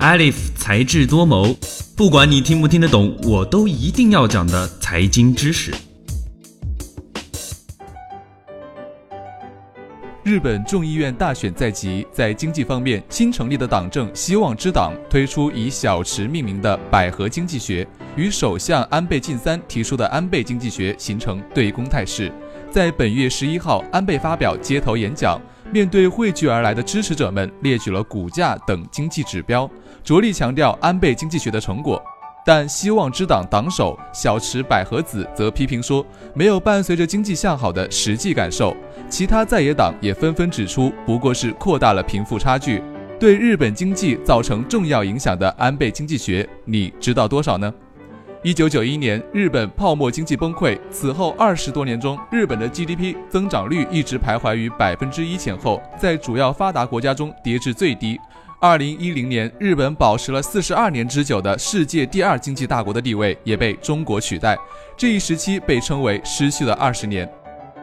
Alif 才智多谋，不管你听不听得懂，我都一定要讲的财经知识。日本众议院大选在即，在经济方面，新成立的党政希望之党推出以小池命名的百合经济学，与首相安倍晋三提出的安倍经济学形成对攻态势。在本月十一号，安倍发表街头演讲，面对汇聚而来的支持者们，列举了股价等经济指标，着力强调安倍经济学的成果。但希望之党党首小池百合子则批评说，没有伴随着经济向好的实际感受。其他在野党也纷纷指出，不过是扩大了贫富差距，对日本经济造成重要影响的安倍经济学，你知道多少呢？一九九一年，日本泡沫经济崩溃，此后二十多年中，日本的 GDP 增长率一直徘徊于百分之一前后，在主要发达国家中跌至最低。二零一零年，日本保持了四十二年之久的世界第二经济大国的地位，也被中国取代。这一时期被称为失去了二十年。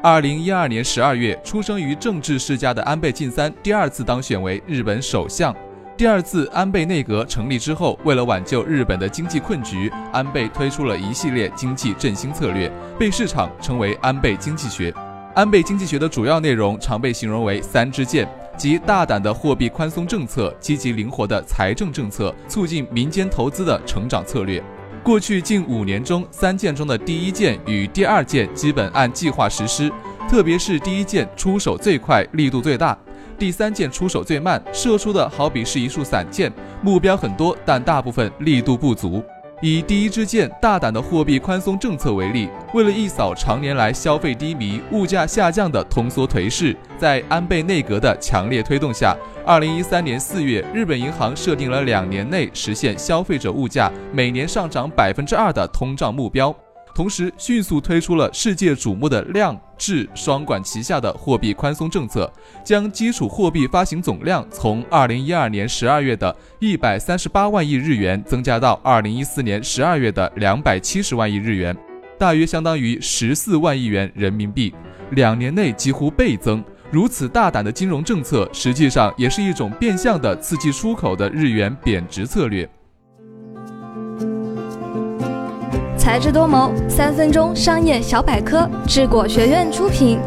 二零一二年十二月，出生于政治世家的安倍晋三第二次当选为日本首相。第二次安倍内阁成立之后，为了挽救日本的经济困局，安倍推出了一系列经济振兴策略，被市场称为安倍经济学。安倍经济学的主要内容常被形容为三支箭，即大胆的货币宽松政策、积极灵活的财政政策、促进民间投资的成长策略。过去近五年中，三件中的第一件与第二件基本按计划实施，特别是第一件出手最快，力度最大；第三件出手最慢，射出的好比是一束散箭，目标很多，但大部分力度不足。以第一支箭大胆的货币宽松政策为例，为了一扫常年来消费低迷、物价下降的通缩颓势，在安倍内阁的强烈推动下，二零一三年四月，日本银行设定了两年内实现消费者物价每年上涨百分之二的通胀目标。同时，迅速推出了世界瞩目的量质双管齐下的货币宽松政策，将基础货币发行总量从二零一二年十二月的一百三十八万亿日元增加到二零一四年十二月的两百七十万亿日元，大约相当于十四万亿元人民币，两年内几乎倍增。如此大胆的金融政策，实际上也是一种变相的刺激出口的日元贬值策略。才智多谋，三分钟商业小百科，智果学院出品。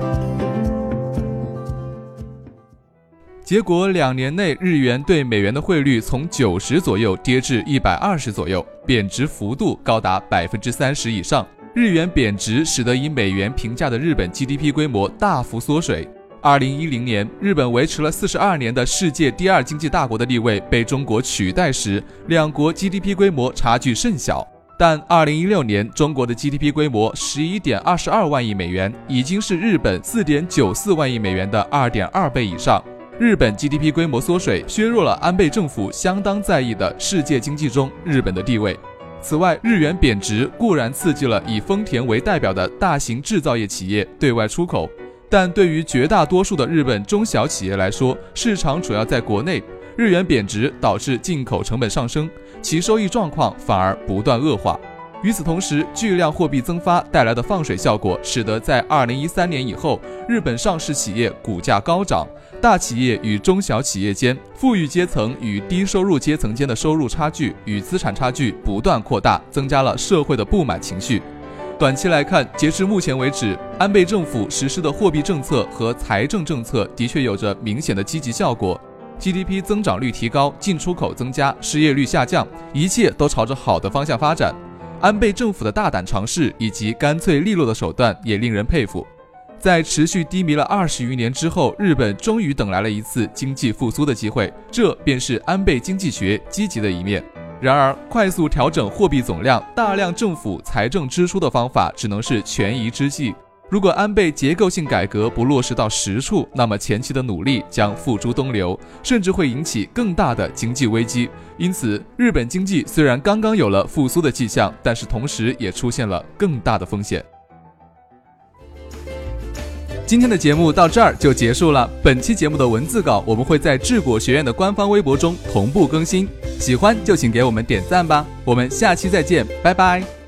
结果两年内，日元对美元的汇率从九十左右跌至一百二十左右，贬值幅度高达百分之三十以上。日元贬值使得以美元评价的日本 GDP 规模大幅缩水。二零一零年，日本维持了四十二年的世界第二经济大国的地位被中国取代时，两国 GDP 规模差距甚小。但二零一六年，中国的 GDP 规模十一点二十二万亿美元，已经是日本四点九四万亿美元的二点二倍以上。日本 GDP 规模缩水，削弱了安倍政府相当在意的世界经济中日本的地位。此外，日元贬值固然刺激了以丰田为代表的大型制造业企业对外出口，但对于绝大多数的日本中小企业来说，市场主要在国内。日元贬值导致进口成本上升，其收益状况反而不断恶化。与此同时，巨量货币增发带来的放水效果，使得在二零一三年以后，日本上市企业股价高涨，大企业与中小企业间、富裕阶层与低收入阶层间的收入差距与资产差距不断扩大，增加了社会的不满情绪。短期来看，截至目前为止，安倍政府实施的货币政策和财政政策的确有着明显的积极效果。GDP 增长率提高，进出口增加，失业率下降，一切都朝着好的方向发展。安倍政府的大胆尝试以及干脆利落的手段也令人佩服。在持续低迷了二十余年之后，日本终于等来了一次经济复苏的机会，这便是安倍经济学积极的一面。然而，快速调整货币总量、大量政府财政支出的方法只能是权宜之计。如果安倍结构性改革不落实到实处，那么前期的努力将付诸东流，甚至会引起更大的经济危机。因此，日本经济虽然刚刚有了复苏的迹象，但是同时也出现了更大的风险。今天的节目到这儿就结束了。本期节目的文字稿我们会在智果学院的官方微博中同步更新，喜欢就请给我们点赞吧。我们下期再见，拜拜。